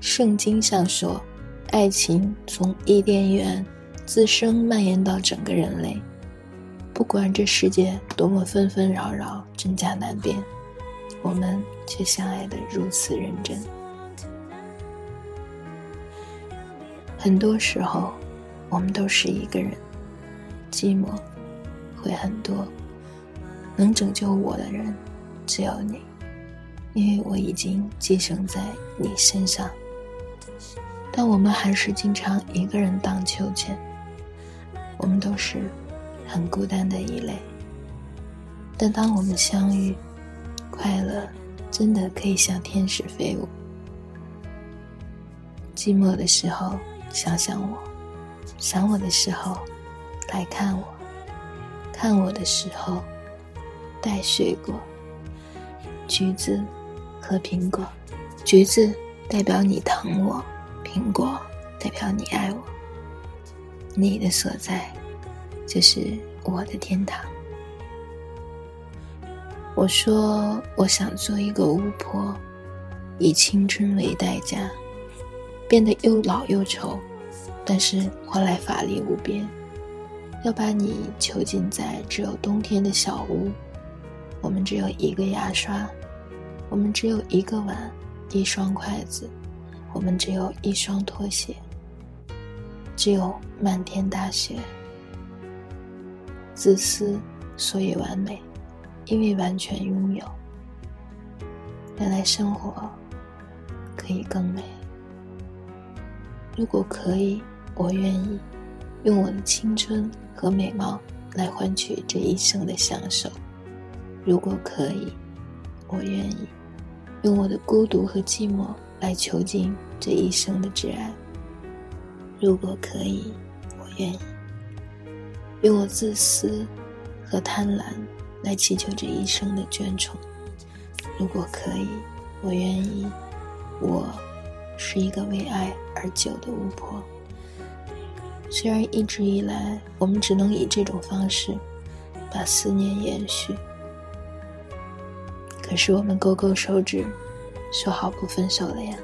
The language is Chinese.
圣经上说，爱情从伊甸园自生蔓延到整个人类。不管这世界多么纷纷扰扰、真假难辨，我们却相爱得如此认真。很多时候，我们都是一个人，寂寞会很多。能拯救我的人，只有你，因为我已经寄生在你身上。但我们还是经常一个人荡秋千。我们都是。很孤单的一类，但当我们相遇，快乐真的可以像天使飞舞。寂寞的时候想想我，想我的时候来看我，看我的时候带水果，橘子和苹果，橘子代表你疼我，苹果代表你爱我，你的所在。就是我的天堂。我说我想做一个巫婆，以青春为代价，变得又老又丑，但是换来法力无边。要把你囚禁在只有冬天的小屋，我们只有一个牙刷，我们只有一个碗，一双筷子，我们只有一双拖鞋，只有漫天大雪。自私，所以完美，因为完全拥有。原来生活可以更美。如果可以，我愿意用我的青春和美貌来换取这一生的享受。如果可以，我愿意用我的孤独和寂寞来囚禁这一生的挚爱。如果可以，我愿意。用我自私和贪婪来祈求这一生的眷宠。如果可以，我愿意。我是一个为爱而久的巫婆。虽然一直以来我们只能以这种方式把思念延续，可是我们勾勾手指，说好不分手了呀。